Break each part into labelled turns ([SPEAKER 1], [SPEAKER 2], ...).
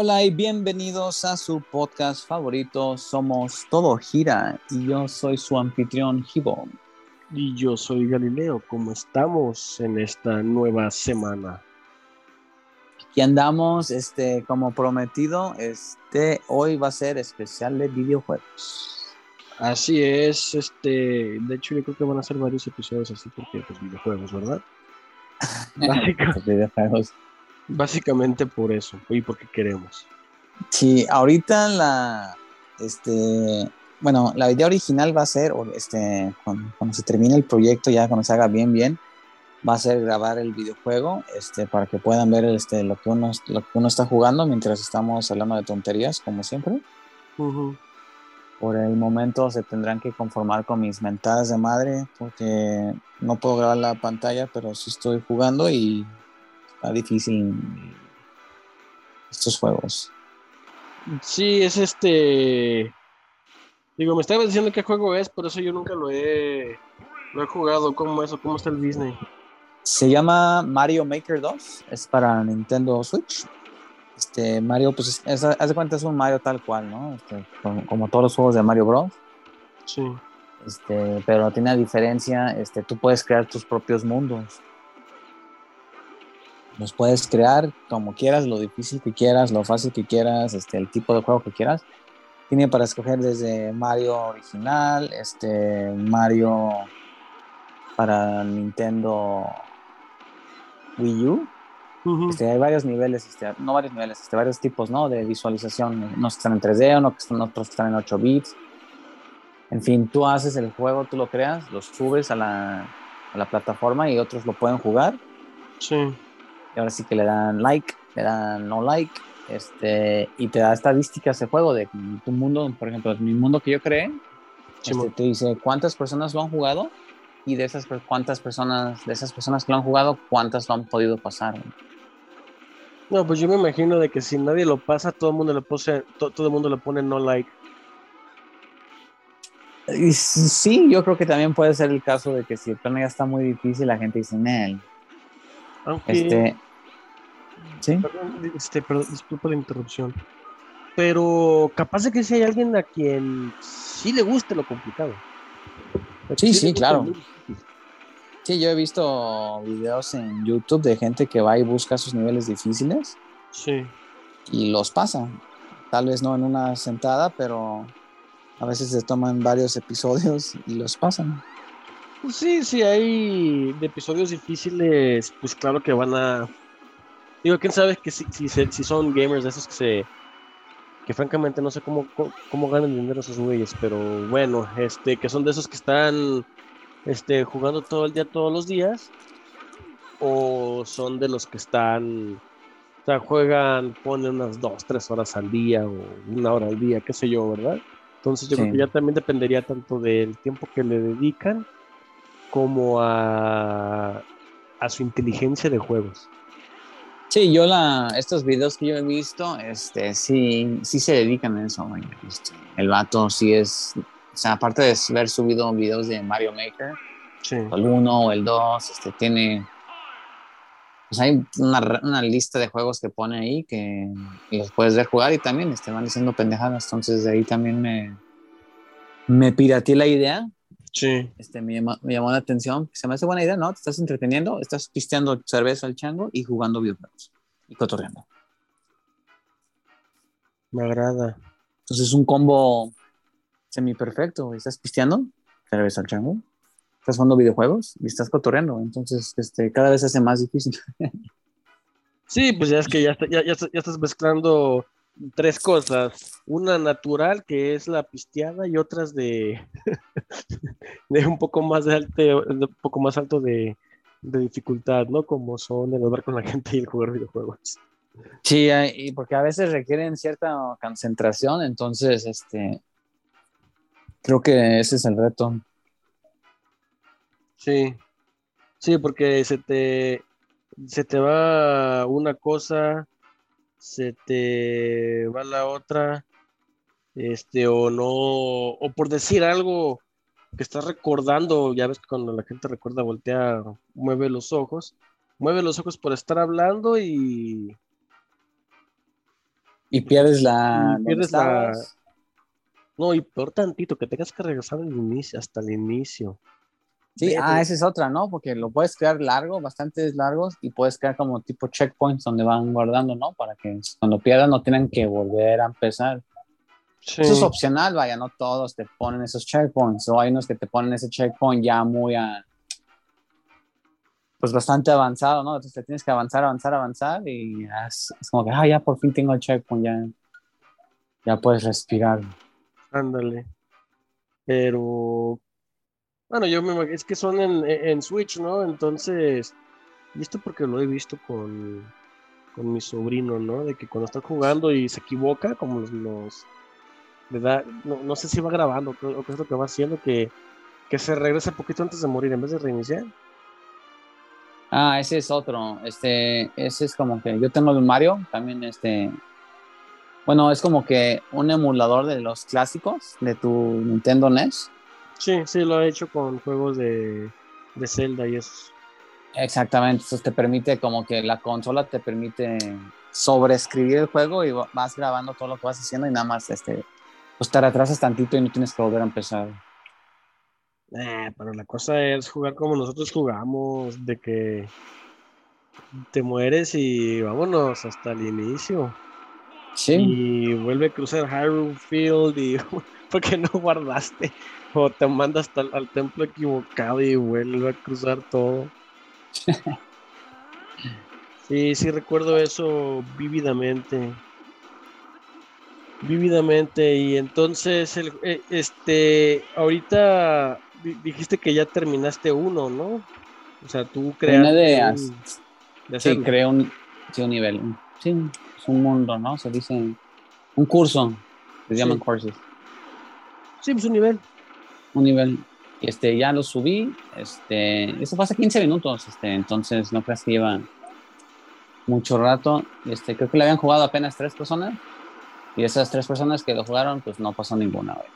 [SPEAKER 1] Hola y bienvenidos a su podcast favorito. Somos Todo Gira y yo soy su anfitrión Gibo.
[SPEAKER 2] Y yo soy Galileo. ¿Cómo estamos en esta nueva semana?
[SPEAKER 1] Aquí andamos, este, como prometido, este, hoy va a ser especial de videojuegos.
[SPEAKER 2] Así es, este, de hecho yo creo que van a ser varios episodios así porque pues videojuegos, ¿verdad? videojuegos. Básicamente por eso y porque queremos.
[SPEAKER 1] Sí, ahorita la, este, bueno, la idea original va a ser, este, cuando, se termine el proyecto, ya cuando se haga bien, bien, va a ser grabar el videojuego, este, para que puedan ver, este, lo que uno, lo que uno está jugando mientras estamos hablando de tonterías, como siempre. Por el momento se tendrán que conformar con mis mentadas de madre, porque no puedo grabar la pantalla, pero sí estoy jugando y está difícil estos juegos.
[SPEAKER 2] Sí, es este. Digo, me estaba diciendo qué juego es, por eso yo nunca lo he, lo he jugado. ¿Cómo es o cómo está el Disney?
[SPEAKER 1] Se llama Mario Maker 2, es para Nintendo Switch. Este Mario, pues, haz de cuenta, es un Mario tal cual, ¿no? Este, como, todos los juegos de Mario Bros.
[SPEAKER 2] Sí.
[SPEAKER 1] Este, pero tiene la diferencia, este, tú puedes crear tus propios mundos. Los puedes crear como quieras, lo difícil que quieras, lo fácil que quieras, este, el tipo de juego que quieras. Tiene para escoger desde Mario original, este, Mario para Nintendo Wii U. este, hay varios niveles, este, no varios niveles, este, varios tipos ¿no? de visualización. Unos que están en 3D, unos que están, otros que están en 8 bits. En fin, tú haces el juego, tú lo creas, lo subes a la, a la plataforma y otros lo pueden jugar.
[SPEAKER 2] Sí
[SPEAKER 1] ahora sí que le dan like, le dan no like, este, y te da estadísticas ese juego de tu mundo, por ejemplo, mi mundo que yo creé, este, te dice cuántas personas lo han jugado y de esas cuántas personas, de esas personas que lo han jugado, cuántas lo han podido pasar.
[SPEAKER 2] No, pues yo me imagino de que si nadie lo pasa, todo el mundo le pone, todo, el mundo le pone no like.
[SPEAKER 1] sí, yo creo que también puede ser el caso de que si el plano ya está muy difícil, la gente dice, Nel.
[SPEAKER 2] Este, ¿Sí? este, perdón, disculpa la interrupción. Pero capaz de que si hay alguien a quien sí le guste lo complicado.
[SPEAKER 1] Sí, sí, claro. Sí, yo he visto videos en YouTube de gente que va y busca sus niveles difíciles.
[SPEAKER 2] Sí.
[SPEAKER 1] Y los pasa. Tal vez no en una sentada, pero a veces se toman varios episodios y los pasan.
[SPEAKER 2] Sí, sí, hay de episodios difíciles, pues claro que van a Digo, quién sabe que si, si, si son gamers de esos que se. Que francamente no sé cómo, cómo, ganan dinero esos güeyes, pero bueno, este, que son de esos que están este, jugando todo el día, todos los días, o son de los que están, o sea, juegan, ponen unas dos, tres horas al día, o una hora al día, qué sé yo, ¿verdad? Entonces yo creo que ya también dependería tanto del tiempo que le dedican como a, a su inteligencia de juegos.
[SPEAKER 1] Sí, yo la, estos videos que yo he visto, este, sí, sí se dedican a eso, este, el vato sí es, o sea, aparte de haber subido videos de Mario Maker, el 1 o el 2, este, tiene, pues hay una, una, lista de juegos que pone ahí que los puedes ver jugar y también este, van diciendo pendejadas, entonces de ahí también me, me pirateé la idea
[SPEAKER 2] Sí.
[SPEAKER 1] Este, me, llamó, me llamó la atención. Se me hace buena idea, ¿no? Te estás entreteniendo, estás pisteando cerveza al chango y jugando videojuegos y cotorreando.
[SPEAKER 2] Me agrada.
[SPEAKER 1] Entonces es un combo semi perfecto. Estás pisteando, cerveza al chango, estás jugando videojuegos y estás cotorreando. Entonces, este, cada vez se hace más difícil.
[SPEAKER 2] sí, pues ya es que ya, ya, ya estás mezclando tres cosas. Una natural, que es la pisteada, y otras de, de un poco más de alto, un poco más alto de, dificultad, ¿no? Como son el hablar con la gente y el jugar videojuegos.
[SPEAKER 1] Sí, y porque a veces requieren cierta concentración, entonces, este, creo que ese es el reto.
[SPEAKER 2] Sí, sí, porque se te, se te va una cosa, se te va la otra, este, o no, o por decir algo que estás recordando, ya ves que cuando la gente recuerda, voltea, mueve los ojos, mueve los ojos por estar hablando y
[SPEAKER 1] Y pierdes la.
[SPEAKER 2] Y pierdes la. No, y peor tantito, que tengas que regresar al inicio, hasta el inicio.
[SPEAKER 1] Sí, ah, esa es otra, ¿no? Porque lo puedes crear largo, bastante largos, y puedes crear como tipo checkpoints donde van guardando, ¿no? Para que cuando pierdan no tengan que volver a empezar. Eso es opcional, vaya, no todos te ponen esos checkpoints, o hay unos que te ponen ese checkpoint ya muy a, pues bastante avanzado, ¿no? Entonces te tienes que avanzar, avanzar, avanzar y es, como que, ah, ya por fin tengo el checkpoint, ya, ya puedes respirar.
[SPEAKER 2] Ándale. Pero, bueno, yo me imagino, es que son en, Switch, ¿no? Entonces, y esto porque lo he visto con, con mi sobrino, ¿no? De que cuando está jugando y se equivoca, como los, los no, no, sé si va grabando o qué es lo que va haciendo, que, que se regresa poquito antes de morir en vez de reiniciar.
[SPEAKER 1] Ah, ese es otro. Este, ese es como que yo tengo el Mario, también este. Bueno, es como que un emulador de los clásicos de tu Nintendo NES.
[SPEAKER 2] Sí, sí, lo he hecho con juegos de, de Zelda y eso.
[SPEAKER 1] Exactamente, entonces te permite como que la consola te permite sobreescribir el juego y vas grabando todo lo que vas haciendo y nada más este, pues te retrasas tantito y no tienes que volver a empezar.
[SPEAKER 2] Eh, pero la cosa es jugar como nosotros jugamos, de que te mueres y vámonos hasta el inicio. Sí. Y vuelve a cruzar Hyrule Field y porque no guardaste. O te mandas hasta al templo equivocado y vuelve a cruzar todo. sí, sí recuerdo eso vívidamente vívidamente y entonces el, eh, este ahorita dijiste que ya terminaste uno, ¿no? O sea, tú creaste
[SPEAKER 1] de, de sí, creé un, sí, un nivel. Sí, es un mundo, ¿no? Se dice un curso, se llaman courses.
[SPEAKER 2] Sí, pues un nivel.
[SPEAKER 1] Un nivel. Este, ya lo subí, este, eso pasa 15 minutos, este, entonces no creas que lleva mucho rato. Este, creo que le habían jugado apenas tres personas. Y esas tres personas que lo jugaron, pues no pasó ninguna vez.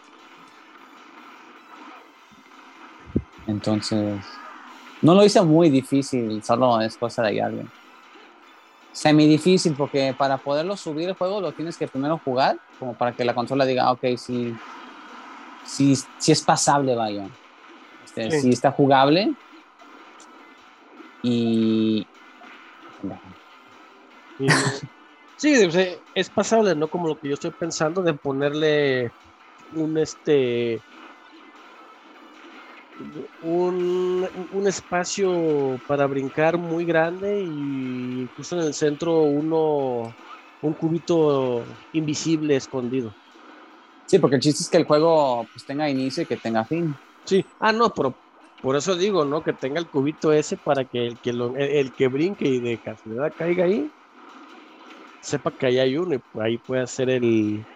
[SPEAKER 1] Entonces, no lo hice muy difícil, solo es cosa de alguien. Semi difícil porque para poderlo subir el juego lo tienes que primero jugar, como para que la consola diga, ok, sí, sí, sí es pasable, vaya. Este, sí. está jugable. Y...
[SPEAKER 2] Sí, es pasable, no como lo que yo estoy pensando de ponerle un este un, espacio para brincar muy grande y justo en el centro uno un cubito invisible escondido.
[SPEAKER 1] Sí, porque el chiste es que el juego pues, tenga inicio y que tenga fin.
[SPEAKER 2] Sí, ah, no, pero por eso digo, ¿no? Que tenga el cubito ese para que el que, lo, el, que brinque y de casualidad caiga ahí, sepa que ahí hay uno y ahí puede hacer el,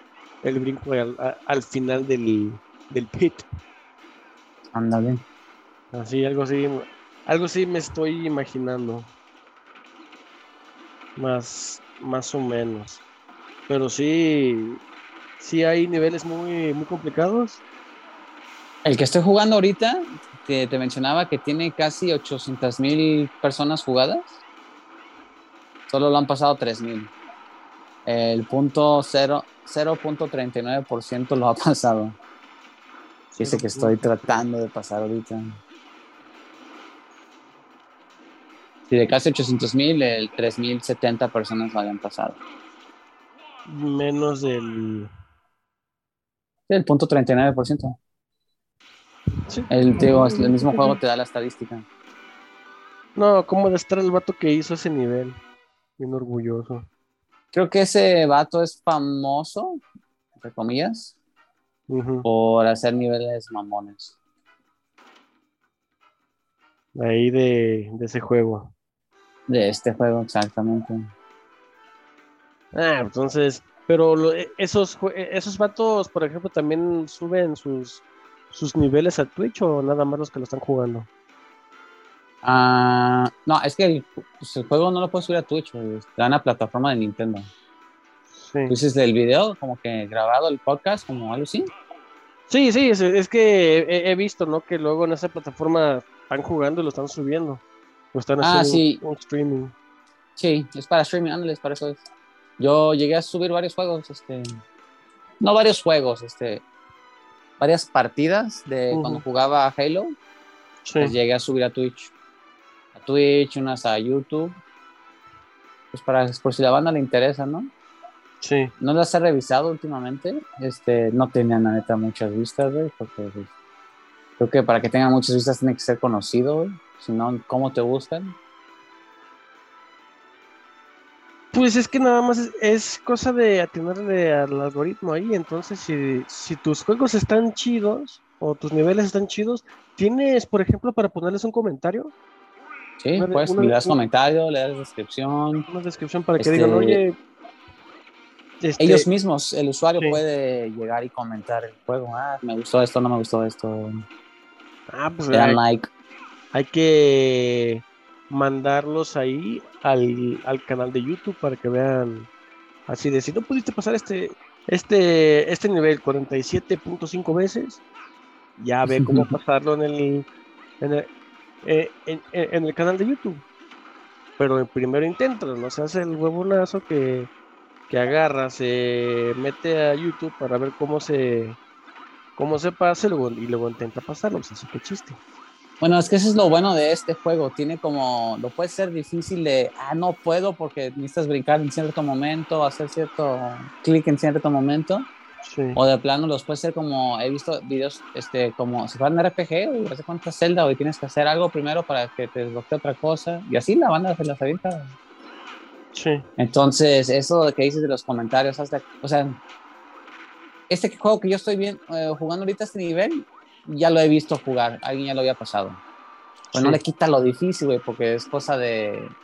[SPEAKER 2] el brinco al, final del, del pit.
[SPEAKER 1] Ándale.
[SPEAKER 2] Así, algo así, algo así me estoy imaginando. Más, más o menos. Pero sí, sí hay niveles muy, muy complicados.
[SPEAKER 1] El que estoy jugando ahorita, que te mencionaba que tiene casi 800 mil personas jugadas, solo lo han pasado 3 mil. El punto 0.39% lo ha pasado. Dice que estoy tratando de pasar ahorita. Si de casi 800 mil, el 3070 personas lo habían pasado.
[SPEAKER 2] Menos del.
[SPEAKER 1] El punto 39%. Sí. El, el mismo juego te da la estadística.
[SPEAKER 2] No, ¿cómo de estar el vato que hizo ese nivel? Bien orgulloso.
[SPEAKER 1] Creo que ese vato es famoso, entre comillas, por hacer niveles mamones.
[SPEAKER 2] Ahí de, de, ese juego.
[SPEAKER 1] De este juego, exactamente.
[SPEAKER 2] Ah, entonces, pero e, esos, e, esos vatos, por ejemplo, también suben sus, sus niveles a Twitch o nada más los que lo están jugando.
[SPEAKER 1] Ah, no, es que el, pues, el, juego no lo puedes subir a Twitch, está en la plataforma de Nintendo. Sí. Entonces, el video, como que grabado el podcast, como algo así.
[SPEAKER 2] Sí, sí, es, que he, visto, ¿no? Que luego en esa plataforma están jugando y lo están subiendo. O están
[SPEAKER 1] ah,
[SPEAKER 2] haciendo un, streaming.
[SPEAKER 1] Sí, es para streaming, ándale, para eso es. Yo llegué a subir varios juegos, este, no varios juegos, este, varias partidas de cuando jugaba Halo,
[SPEAKER 2] Sí.
[SPEAKER 1] las llegué a subir a Twitch. A Twitch, unas a YouTube. Pues para, por si la banda le interesa, ¿no?
[SPEAKER 2] Sí.
[SPEAKER 1] No las he revisado últimamente. Este, no tenían, la neta, muchas vistas, güey, porque pues, creo que para que tengan muchas vistas tiene que ser conocido, güey. Si no, ¿cómo te buscan?
[SPEAKER 2] Pues es que nada más es, es cosa de atinarle al algoritmo ahí. Entonces, si, si tus juegos están chidos o tus niveles están chidos, ¿tienes, por ejemplo, para ponerles un comentario?
[SPEAKER 1] Sí,
[SPEAKER 2] Una
[SPEAKER 1] pues
[SPEAKER 2] una
[SPEAKER 1] le das
[SPEAKER 2] una-
[SPEAKER 1] comentario, le das descripción.
[SPEAKER 2] Una descripción para que
[SPEAKER 1] Este,
[SPEAKER 2] digan, oye. este,
[SPEAKER 1] Ellos mismos, el usuario
[SPEAKER 2] sí.
[SPEAKER 1] puede llegar y comentar el juego. Ah, me gustó esto, no me gustó esto.
[SPEAKER 2] Ah, pues
[SPEAKER 1] Le dan
[SPEAKER 2] hay,
[SPEAKER 1] like.
[SPEAKER 2] hay que mandarlos ahí al, al canal de YouTube para que vean así de si no pudiste pasar este este este nivel 47.5 veces ya ve cómo pasarlo en el en el, eh, en, el canal de YouTube. Pero primero inténtalo no se hace el huevonazo que que agarra se mete a YouTube para ver cómo se cómo se pasa y luego, y luego intenta pasarlo pues así que chiste
[SPEAKER 1] Bueno, es que eso es lo bueno de este juego. Tiene como, lo puede ser difícil de, ah, no puedo porque necesitas brincar en cierto momento, hacer cierto clic en cierto momento.
[SPEAKER 2] sí
[SPEAKER 1] O de plano los puede ser como, he visto videos, este, como si fueran RPG, o hace cuántas Zelda, hoy tienes que hacer algo primero para que te desbloquee otra cosa. Y así la banda se las avienta.
[SPEAKER 2] sí
[SPEAKER 1] Entonces, eso que dices de los comentarios, hasta, o sea, este juego que yo estoy bien, eh, jugando ahorita a este nivel, ya lo he visto jugar, alguien ya lo había pasado. Pues no le quita lo difícil, güey, porque es cosa de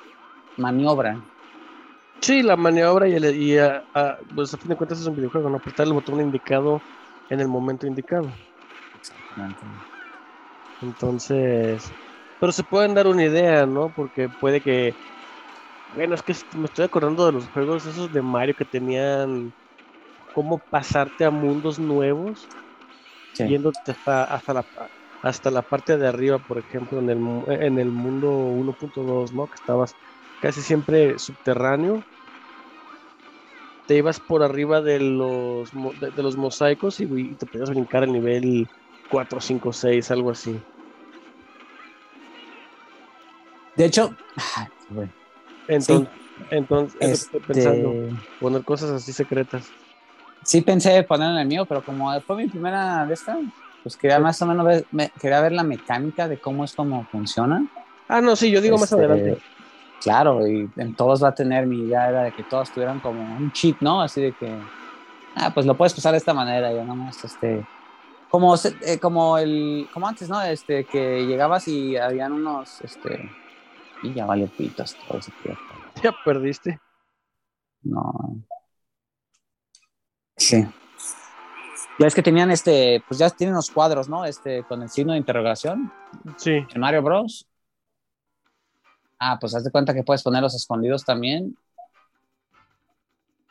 [SPEAKER 1] maniobra.
[SPEAKER 2] Sí, la maniobra y, el, y a, a- pues a fin de cuentas es un videojuego, ¿no? Apretar el botón indicado en el momento indicado. Entonces, pero se pueden dar una idea, ¿no? Porque puede que, bueno, es que me estoy acordando de los juegos esos de Mario que tenían cómo pasarte a mundos nuevos,
[SPEAKER 1] Sí.
[SPEAKER 2] yéndote hasta, hasta la hasta la parte de arriba, por ejemplo, en el, en el mundo 1.2, ¿no? Que estabas casi siempre subterráneo. Te ibas por arriba de los, de, de los mosaicos y, y te podías brincar al nivel 4, 5, 6, algo así.
[SPEAKER 1] De hecho, güey,
[SPEAKER 2] Entonces, entonces es lo que estoy pensando,
[SPEAKER 1] este,
[SPEAKER 2] poner cosas así secretas.
[SPEAKER 1] Sí pensé ponerlo en el mío, pero como fue mi primera de esta, pues quería más o menos ver, me- quería ver la mecánica de cómo es cómo funciona.
[SPEAKER 2] Ah, no, sí, yo digo más
[SPEAKER 1] Este,
[SPEAKER 2] adelante.
[SPEAKER 1] Claro, y en todos va a tener mi idea era de que todos tuvieran como un chip, ¿no? Así de que, ah, pues lo puedes usar de esta manera, ya nomás, este, como, eh, como el, como antes, ¿no? Este, que llegabas y habían unos, este, y ya vale pitas todo ese tiempo.
[SPEAKER 2] Ya perdiste.
[SPEAKER 1] No. Sí. Ya es que tenían este, pues ya tienen los cuadros, ¿no? Este, con el signo de interrogación.
[SPEAKER 2] Sí,
[SPEAKER 1] En Mario Bros. Ah, pues haz de cuenta que puedes ponerlos escondidos también.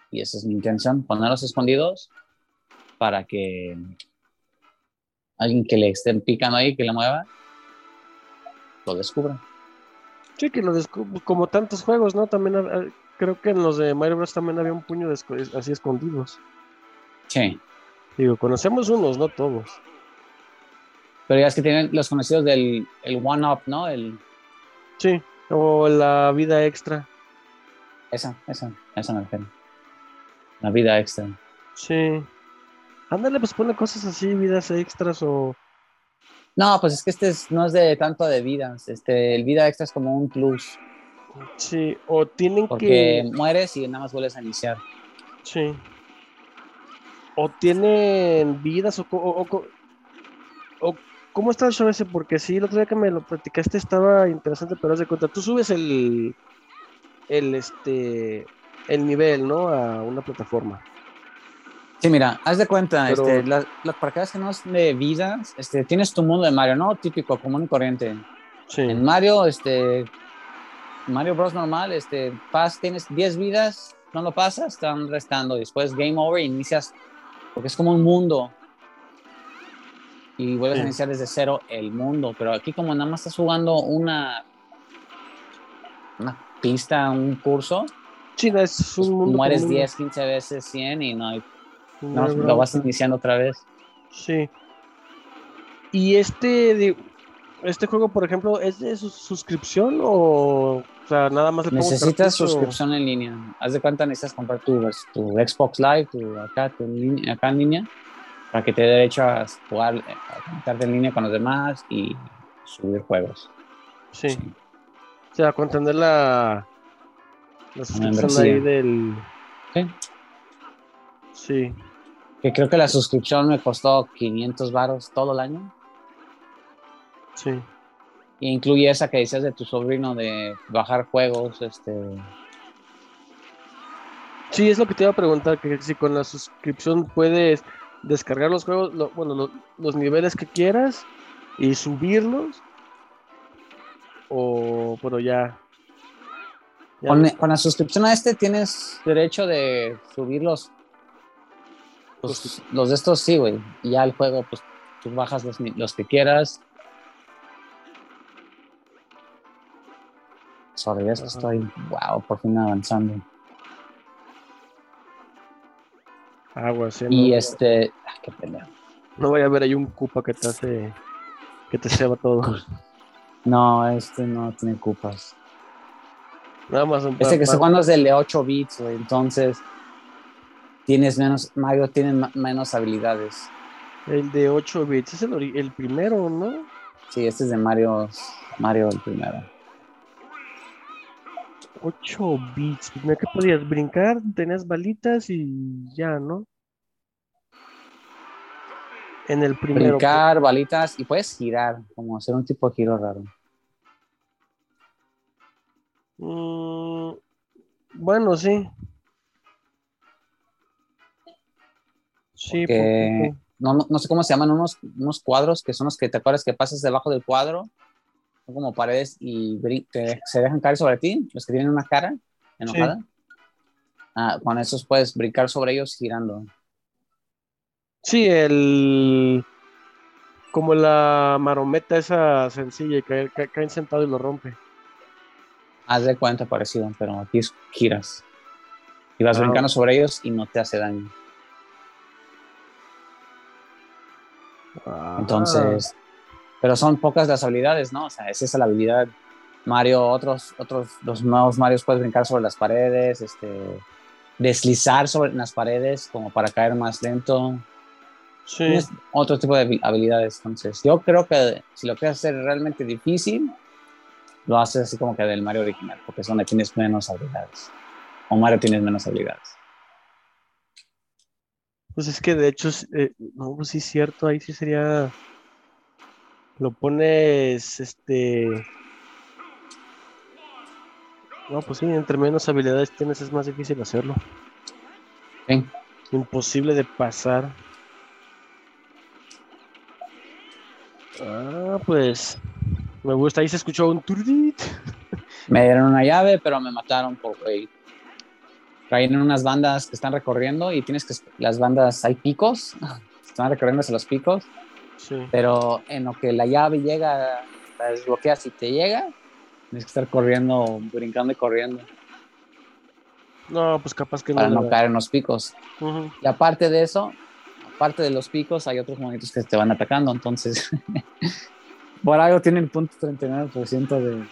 [SPEAKER 1] Y esa es mi intención, ponerlos escondidos para que alguien que le estén picando ahí, que le mueva, lo descubra.
[SPEAKER 2] sí, que lo descub- como tantos juegos, ¿no? También ha- ha- creo que en los de Mario Bros. también había un puño de así escondidos.
[SPEAKER 1] Sí.
[SPEAKER 2] Digo, conocemos unos, no todos.
[SPEAKER 1] Pero ya es que tienen los conocidos del el One Up, ¿no? El,
[SPEAKER 2] Sí, o la vida extra.
[SPEAKER 1] esa, esa, esa me refiero. La vida extra.
[SPEAKER 2] Sí. Ándale, pues pone cosas así, vidas extras o...
[SPEAKER 1] No, pues es que este es- no es de tanto de vidas. Este, el vida extra es como un plus.
[SPEAKER 2] Sí, o tienen
[SPEAKER 1] Porque
[SPEAKER 2] que...
[SPEAKER 1] mueres y nada más vuelves a iniciar.
[SPEAKER 2] Sí. O tienen vidas o... o, o ¿Cómo está el show ese? Porque sí, el otro día que me lo platicaste estaba interesante, pero haz de cuenta, tú subes el... El, este... El nivel, ¿no? A una plataforma.
[SPEAKER 1] Sí, mira, haz de cuenta,
[SPEAKER 2] Pero-
[SPEAKER 1] este, la- la- para que no es de vidas, este, tienes tu mundo de Mario, ¿no? Típico, común y corriente.
[SPEAKER 2] Sí.
[SPEAKER 1] En Mario, este, Mario Bros. normal, este, pas, tienes 10 vidas, no lo pasas, están restando. Después game over, inicias, porque es como un mundo. Y vuelves
[SPEAKER 2] Sí.
[SPEAKER 1] a iniciar desde cero el mundo. Pero aquí como nada más estás jugando una, una pista, un curso,
[SPEAKER 2] Sí, es un mundo.
[SPEAKER 1] Mueres
[SPEAKER 2] común.
[SPEAKER 1] 10, 15 veces, 100 y no hay.
[SPEAKER 2] No
[SPEAKER 1] lo vas iniciando otra vez.
[SPEAKER 2] Sí. Y este este juego, por ejemplo, ¿es de su- suscripción o, o sea, nada más le
[SPEAKER 1] Necesitas suscripción en línea. Haz de cuenta, necesitas comprar tu, tu Xbox Live, tu, acá, tu acá en línea, para que te dé derecho a jugar, eh, a conectarte en línea con los demás y subir juegos.
[SPEAKER 2] Sí. O sea, con tener la la suscripción ahí del
[SPEAKER 1] Sí.
[SPEAKER 2] Sí.
[SPEAKER 1] Que creo que la suscripción me costó 500 varos todo el año.
[SPEAKER 2] Sí.
[SPEAKER 1] Y incluye esa que decías de tu sobrino de bajar juegos, este,
[SPEAKER 2] Sí, es lo que te iba a preguntar, que si con la suscripción puedes descargar los juegos, lo- bueno, lo- los niveles que quieras y subirlos. O, bueno, ya. ya
[SPEAKER 1] Con, la suscripción a este tienes derecho de subir los, los, los de estos, sí, güey. Y ya el juego, pues tú bajas los, los que quieras.
[SPEAKER 2] Ajá.
[SPEAKER 1] estoy, wow, por fin avanzando.
[SPEAKER 2] Agua, sí,
[SPEAKER 1] Y
[SPEAKER 2] no,
[SPEAKER 1] este, ah, qué pelea.
[SPEAKER 2] no vaya a haber ahí un cupa que te hace, que te ceba todo.
[SPEAKER 1] No, este no tiene cupas.
[SPEAKER 2] Nada más un
[SPEAKER 1] Este que estoy jugando es el de 8 bits, güey. Entonces, tienes menos, Mario tiene ma- menos habilidades.
[SPEAKER 2] El de 8 bits, es el, el primero, ¿no?
[SPEAKER 1] Sí, este es de Mario, Mario el primero.
[SPEAKER 2] 8 bits. Mira que podías brincar, tenías balitas y ya, ¿no? En el primero.
[SPEAKER 1] Brincar, balitas y puedes girar, como hacer un tipo de giro raro.
[SPEAKER 2] Mm, bueno, sí. Sí,
[SPEAKER 1] Que-
[SPEAKER 2] poquito.
[SPEAKER 1] No, no, no sé cómo se llaman, unos, unos cuadros que son los que te acuerdas que pasas debajo del cuadro, son como paredes y se dejan caer sobre ti, los que tienen una cara enojada. Ah, con esos puedes brincar sobre ellos girando.
[SPEAKER 2] Sí, el. Como la marometa esa sencilla y cae- ca- caen sentado y lo rompe.
[SPEAKER 1] Haz de cuenta parecido, pero aquí es giras. Y vas
[SPEAKER 2] Ah.
[SPEAKER 1] brincando sobre ellos y no te hace daño.
[SPEAKER 2] Ah,
[SPEAKER 1] Entonces, pero son pocas las habilidades, ¿no? O sea, esa es la habilidad. Mario, otros, otros, los nuevos Marios puedes brincar sobre las paredes, este, deslizar sobre las paredes como para caer más lento.
[SPEAKER 2] sí.
[SPEAKER 1] Tienes otro tipo de habi- habilidades. Entonces, yo creo que si lo quieres hacer realmente difícil, lo haces así como que del Mario original, porque es donde tienes menos habilidades. O Mario tienes menos habilidades.
[SPEAKER 2] Pues es que de hecho, eh, no, pues sí es cierto, ahí sí sería. Lo pones, este. No, pues sí, entre menos habilidades tienes es más difícil hacerlo. Imposible de pasar. Ah, pues. Me gusta, ahí se escuchó un turit.
[SPEAKER 1] Me dieron una llave, pero me mataron por güey. Traen unas bandas que están recorriendo y tienes que. Las bandas, hay picos, están recorriendo hacia los picos,
[SPEAKER 2] Sí.
[SPEAKER 1] pero en lo que la llave llega, la desbloqueas y te llega, tienes que estar corriendo, brincando y corriendo
[SPEAKER 2] No, pues capaz que
[SPEAKER 1] para
[SPEAKER 2] no.
[SPEAKER 1] no
[SPEAKER 2] le da.
[SPEAKER 1] caer en los picos. Y aparte de eso, aparte de los picos, hay otros monitos que te van atacando, entonces. por algo tienen punto 39% de.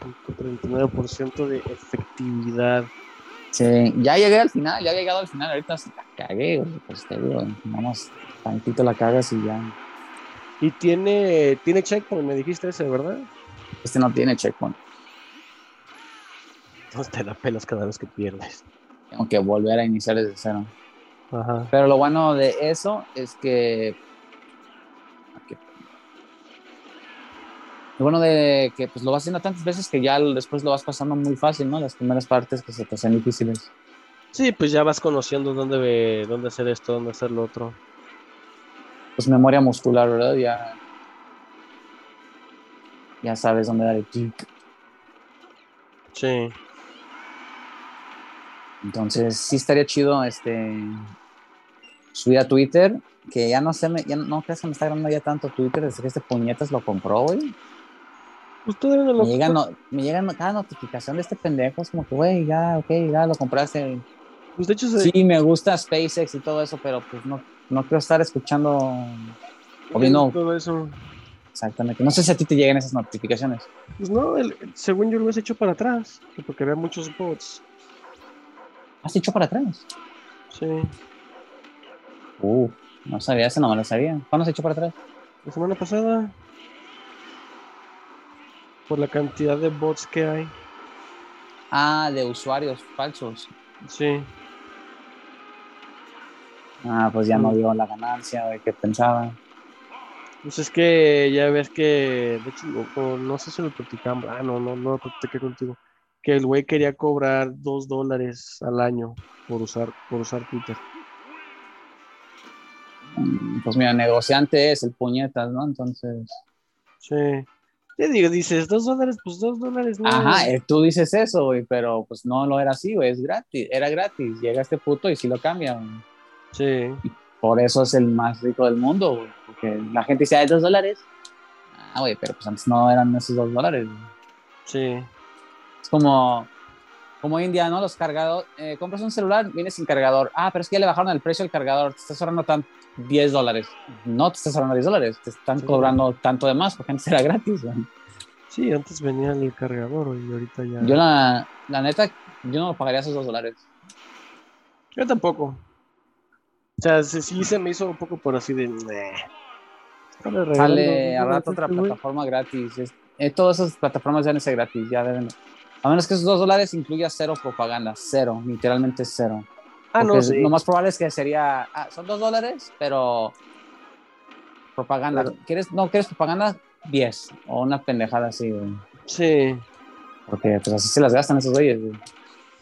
[SPEAKER 2] Punto 39% de efectividad.
[SPEAKER 1] Sí, ya llegué al final, ya he llegado al final, ahorita sí la cagué, güey, pues te digo, vamos, tantito la cagas y ya.
[SPEAKER 2] Y tiene, tiene checkpoint, me dijiste ese, ¿verdad?
[SPEAKER 1] Este no tiene checkpoint,
[SPEAKER 2] Entonces te la pelas cada vez que pierdes.
[SPEAKER 1] tengo que volver a iniciar desde cero.
[SPEAKER 2] Ajá.
[SPEAKER 1] Pero lo bueno de eso es que... aquí. Lo bueno de que pues lo vas haciendo tantas veces que ya después lo vas pasando muy fácil, ¿no? Las primeras partes que se te hacen difíciles.
[SPEAKER 2] Sí, pues ya vas conociendo dónde, dónde hacer esto, dónde hacer lo otro.
[SPEAKER 1] Pues memoria muscular, ¿verdad? Ya... Ya sabes dónde dar el clic.
[SPEAKER 2] Sí.
[SPEAKER 1] Entonces, sí estaría chido este subir a Twitter, que ya no sé, me- ya no crees que me está grabando ya tanto Twitter desde que este puñetas lo compró, güey.
[SPEAKER 2] Pues no lo
[SPEAKER 1] Me llegan, no- me llegan cada notificación de este pendejo. Es como que, güey, ya, ok, ya lo compraste.
[SPEAKER 2] Pues de hecho,
[SPEAKER 1] Sí, me gusta SpaceX y todo eso, pero pues no, no quiero estar escuchando o viendo
[SPEAKER 2] todo eso.
[SPEAKER 1] exactamente. No sé si a ti te llegan esas notificaciones.
[SPEAKER 2] Pues no, el- según yo lo he hecho para atrás, que porque había muchos bots.
[SPEAKER 1] ¿Has hecho para atrás?
[SPEAKER 2] Sí.
[SPEAKER 1] Uh, no sabía, eso no me lo sabía. ¿Cuándo has hecho para atrás?
[SPEAKER 2] La semana pasada, por la cantidad de bots que hay.
[SPEAKER 1] Ah, de usuarios falsos.
[SPEAKER 2] Sí.
[SPEAKER 1] Ah, pues ya no vio la ganancia de que pensaba.
[SPEAKER 2] Pues es que ya ves que, de hecho, no sé si lo platicamos, ah, no, no, no lo platiqué contigo, que el güey quería cobrar dos dólares al año por usar, por usar Twitter.
[SPEAKER 1] Mm, Pues mira, negociante es el puñetas, ¿no? Entonces.
[SPEAKER 2] Sí. Te digo, dices, dos dólares, pues dos dólares, no.
[SPEAKER 1] Ajá, eh, tú dices eso, güey, pero pues no lo era así, güey, es gratis, era gratis. Llega este puto y sí lo cambia, güey.
[SPEAKER 2] Sí.
[SPEAKER 1] Por eso es el más rico del mundo, güey. Porque la gente dice, ¿hay dos dólares? Ah, güey, pero pues antes no eran esos dos dólares. güey.
[SPEAKER 2] Sí.
[SPEAKER 1] Es como, como día, ¿no? Los cargadores, eh, compras un celular, viene sin cargador. Ah, pero es que ya le bajaron el precio del cargador, te estás ahorrando tan 10 dólares. No te estás ahorrando 10 dólares, te están
[SPEAKER 2] Sí.
[SPEAKER 1] cobrando tanto de más porque antes era gratis, güey.
[SPEAKER 2] Sí, antes venía el cargador y ahorita ya.
[SPEAKER 1] Yo la, la neta, yo no pagaría esos dos dólares.
[SPEAKER 2] Yo tampoco. O sea, sí, se me hizo un poco por así de. "Meh". Sale
[SPEAKER 1] a rato otra plataforma gratis. Es- eh, todas esas plataformas deben ser gratis, ya deben. A menos que esos dos dólares incluya cero propaganda, cero, literalmente cero.
[SPEAKER 2] Ah, no, sí.
[SPEAKER 1] Lo más probable es que sería, ah, son dos dólares, pero propaganda. ¿Quieres, no quieres propaganda? 10 o una pendejada así, güey.
[SPEAKER 2] Sí.
[SPEAKER 1] Porque pues así se las gastan esos güeyes. güey.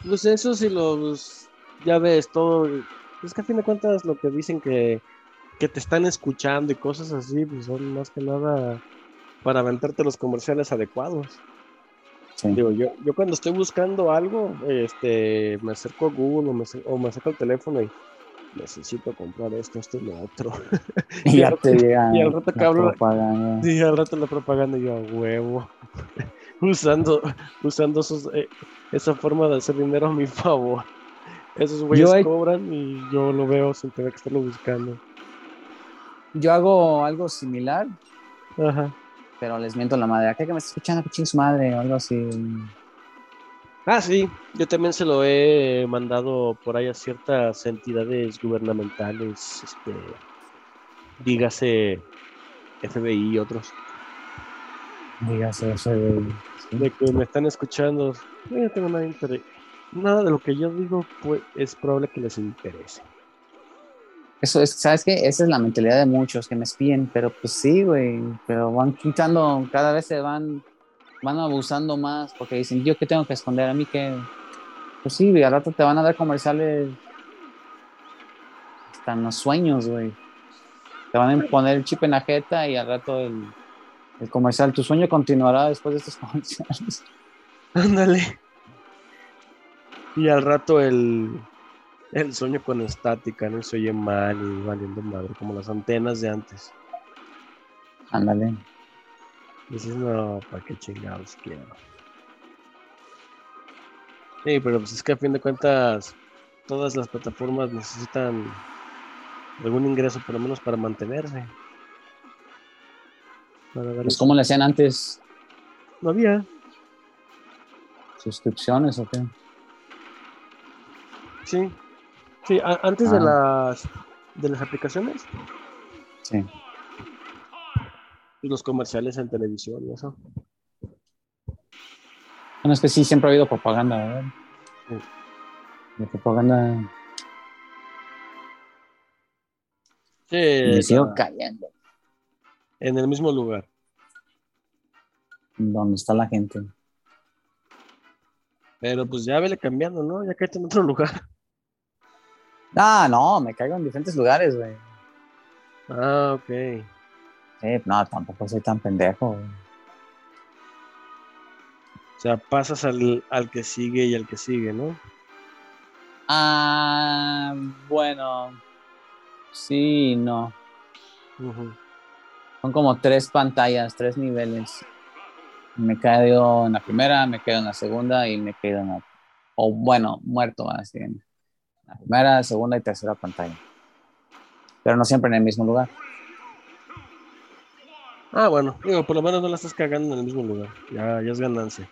[SPEAKER 2] Pues eso sí los. Ya ves, todo. Es que a fin de cuentas lo que dicen que, que te están escuchando y cosas así, pues son más que nada para aventarte los comerciales adecuados.
[SPEAKER 1] Sí.
[SPEAKER 2] Digo, yo, yo cuando estoy buscando algo, este, me acerco a Google o me, o me acerco al teléfono y necesito comprar esto, esto y lo otro.
[SPEAKER 1] Y ya te llega
[SPEAKER 2] y al rato que
[SPEAKER 1] la
[SPEAKER 2] hablo-
[SPEAKER 1] propaganda.
[SPEAKER 2] Y al rato la propaganda y yo a huevo. usando usando esos, eh, esa forma de hacer dinero a mi favor. Esos güeyes cobran y yo lo veo sin tener que estarlo buscando.
[SPEAKER 1] Yo hago algo similar,
[SPEAKER 2] Ajá.
[SPEAKER 1] pero les miento la madre. Acá que me está escuchando, chingue su madre o algo así.
[SPEAKER 2] Ah, sí, yo también se lo he mandado por ahí a ciertas entidades gubernamentales, este, dígase FBI y otros,
[SPEAKER 1] Dígase. Sí.
[SPEAKER 2] de que me están escuchando. Yo no tengo nada, de interés. Nada de lo que yo digo pues, es probable que les interese.
[SPEAKER 1] Eso es, ¿sabes qué? Esa es la mentalidad de muchos que me espíen, pero pues sí, güey, pero van quitando, cada vez se van, van abusando más, porque dicen, yo qué tengo que esconder a mí que, pues sí, güey, al rato te van a dar comerciales hasta en los sueños, güey. Te van a poner el chip en la jeta y al rato el, el comercial, tu sueño continuará después de estos comerciales.
[SPEAKER 2] Ándale. Y al rato el, el sueño con estática, ¿no? Se oye mal y valiendo madre, como las antenas de antes.
[SPEAKER 1] Ándale.
[SPEAKER 2] Dices, no, ¿para qué chingados quiero? Sí, pero pues es que a fin de cuentas todas las plataformas necesitan algún ingreso por lo menos para mantenerse. Para
[SPEAKER 1] Pues como le hacían antes,
[SPEAKER 2] No había.
[SPEAKER 1] suscripciones o qué.
[SPEAKER 2] Sí. Sí, antes de
[SPEAKER 1] Ah.
[SPEAKER 2] las de las aplicaciones,
[SPEAKER 1] Sí.
[SPEAKER 2] los comerciales en televisión y eso.
[SPEAKER 1] Bueno, es que sí, siempre ha habido propaganda, ¿verdad?
[SPEAKER 2] Sí.
[SPEAKER 1] La propaganda
[SPEAKER 2] Sí,
[SPEAKER 1] me sigo
[SPEAKER 2] la-
[SPEAKER 1] cayendo.
[SPEAKER 2] en el mismo lugar.
[SPEAKER 1] Donde está la gente.
[SPEAKER 2] Pero pues ya vele cambiando, ¿no? Ya caíste en otro lugar.
[SPEAKER 1] Ah, no, me caigo en diferentes lugares, güey.
[SPEAKER 2] Ah, ok.
[SPEAKER 1] Sí, no, tampoco soy tan pendejo. güey.
[SPEAKER 2] O sea, pasas al, al que sigue y al que sigue, ¿no?
[SPEAKER 1] Ah, bueno. Sí, no. Son como tres pantallas, tres niveles. Me quedo en la primera, me quedo en la segunda y me quedo en la... O bueno, muerto así en la primera, segunda y tercera pantalla. Pero no siempre en el mismo lugar.
[SPEAKER 2] Ah, bueno, digo, por lo menos no la estás cagando en el mismo lugar. Ya, ya es ganancia.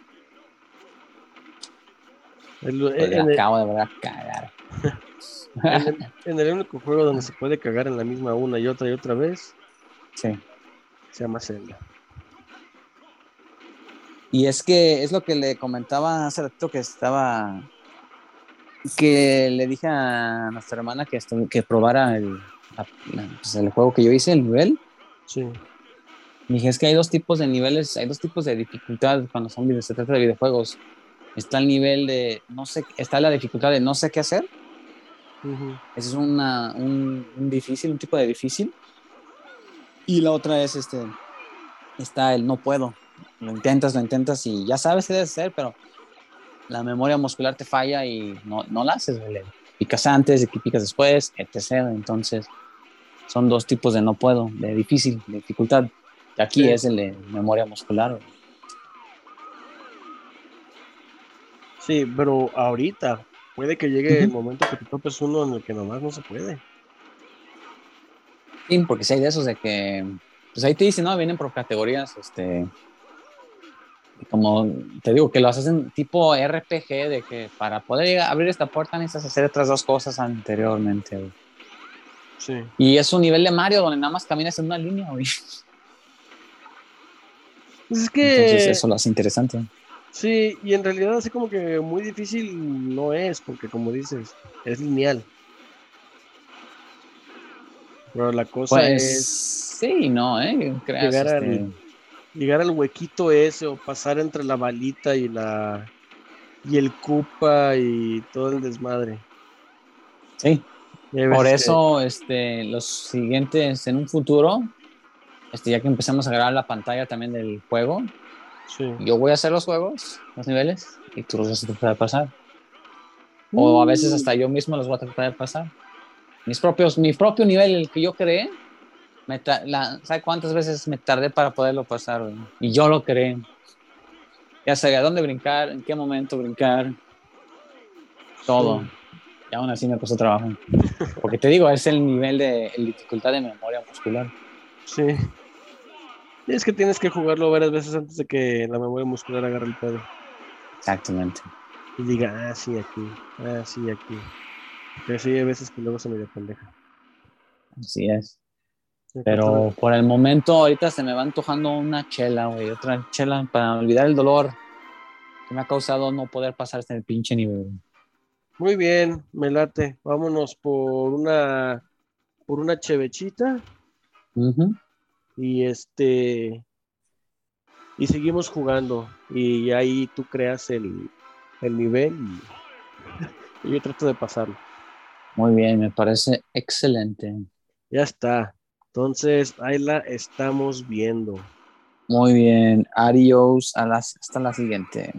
[SPEAKER 1] El, pues en acabo de verdad cagar.
[SPEAKER 2] en, el, en, el, único juego donde se puede cagar en la misma una y otra y otra vez.
[SPEAKER 1] Sí.
[SPEAKER 2] Se llama Zelda.
[SPEAKER 1] Y es que es lo que le comentaba hace rato que estaba. Que le dije a nuestra hermana que, que probara el, pues, el juego que yo hice, el nivel.
[SPEAKER 2] Sí.
[SPEAKER 1] Y dije, es que hay dos tipos de niveles, hay dos tipos de dificultad cuando son, se trata de videojuegos. Está el nivel de, no sé, está la dificultad de no sé qué hacer. Ese es una, un, difícil, un tipo de difícil. Y la otra es este, está el no puedo. Lo intentas, lo intentas y ya sabes qué debes hacer, pero la memoria muscular te falla y no, no la haces. Picas antes, picas después, etc. Entonces, son dos tipos de no puedo, de difícil, de dificultad. Aquí es el de memoria muscular.
[SPEAKER 2] Sí, pero ahorita puede que llegue el momento que te topes uno en el que nomás no se puede.
[SPEAKER 1] Sí, porque si hay de esos de que, pues ahí te dicen, no, vienen por categorías, este, como te digo, que lo hacen tipo RPG, de que para poder abrir esta puerta necesitas hacer otras dos cosas anteriormente.
[SPEAKER 2] Sí.
[SPEAKER 1] Y es un nivel de Mario donde nada más caminas en una línea, güey.
[SPEAKER 2] Pues es que... Entonces
[SPEAKER 1] eso lo hace interesante.
[SPEAKER 2] Sí, y en realidad así como que muy difícil no es, porque como dices, es lineal. Pero la cosa pues, es...
[SPEAKER 1] Sí, no, ¿eh?
[SPEAKER 2] llegar, al, este llegar al huequito ese o pasar entre la balita y la... Y el cupa y todo el desmadre.
[SPEAKER 1] Sí. Por eso, este, los siguientes, en un futuro, este, ya que empezamos a grabar la pantalla también del juego, yo voy a hacer los juegos, los niveles, y tú los vas a tratar de pasar. O a veces hasta yo mismo los voy a tratar de pasar. Mis propios, mi propio nivel, el que yo creé, me ¿sabes cuántas veces me tardé para poderlo pasar? Y yo lo creé. Ya sabía dónde brincar, en qué momento brincar, todo. Y aún así me costó trabajo. Porque te digo, es el nivel de dificultad de memoria muscular.
[SPEAKER 2] Sí. Y es que tienes que jugarlo varias veces antes de que la memoria muscular agarre el pedo.
[SPEAKER 1] Exactamente.
[SPEAKER 2] Y diga, ah, sí, aquí, ah, sí, aquí. Pero sí, hay veces que luego se me dio pendeja.
[SPEAKER 1] Así es. Pero por el momento, ahorita se me va antojando una chela, güey. Otra chela para olvidar el dolor que me ha causado no poder pasar este pinche nivel.
[SPEAKER 2] Muy bien, me late. Vámonos por una por una chevechita. Y este. Y seguimos jugando. Y ahí tú creas el, nivel y, yo trato de pasarlo.
[SPEAKER 1] Muy bien, me parece excelente.
[SPEAKER 2] Ya está. Entonces, ahí la estamos viendo.
[SPEAKER 1] Muy bien. Adiós. Hasta la siguiente.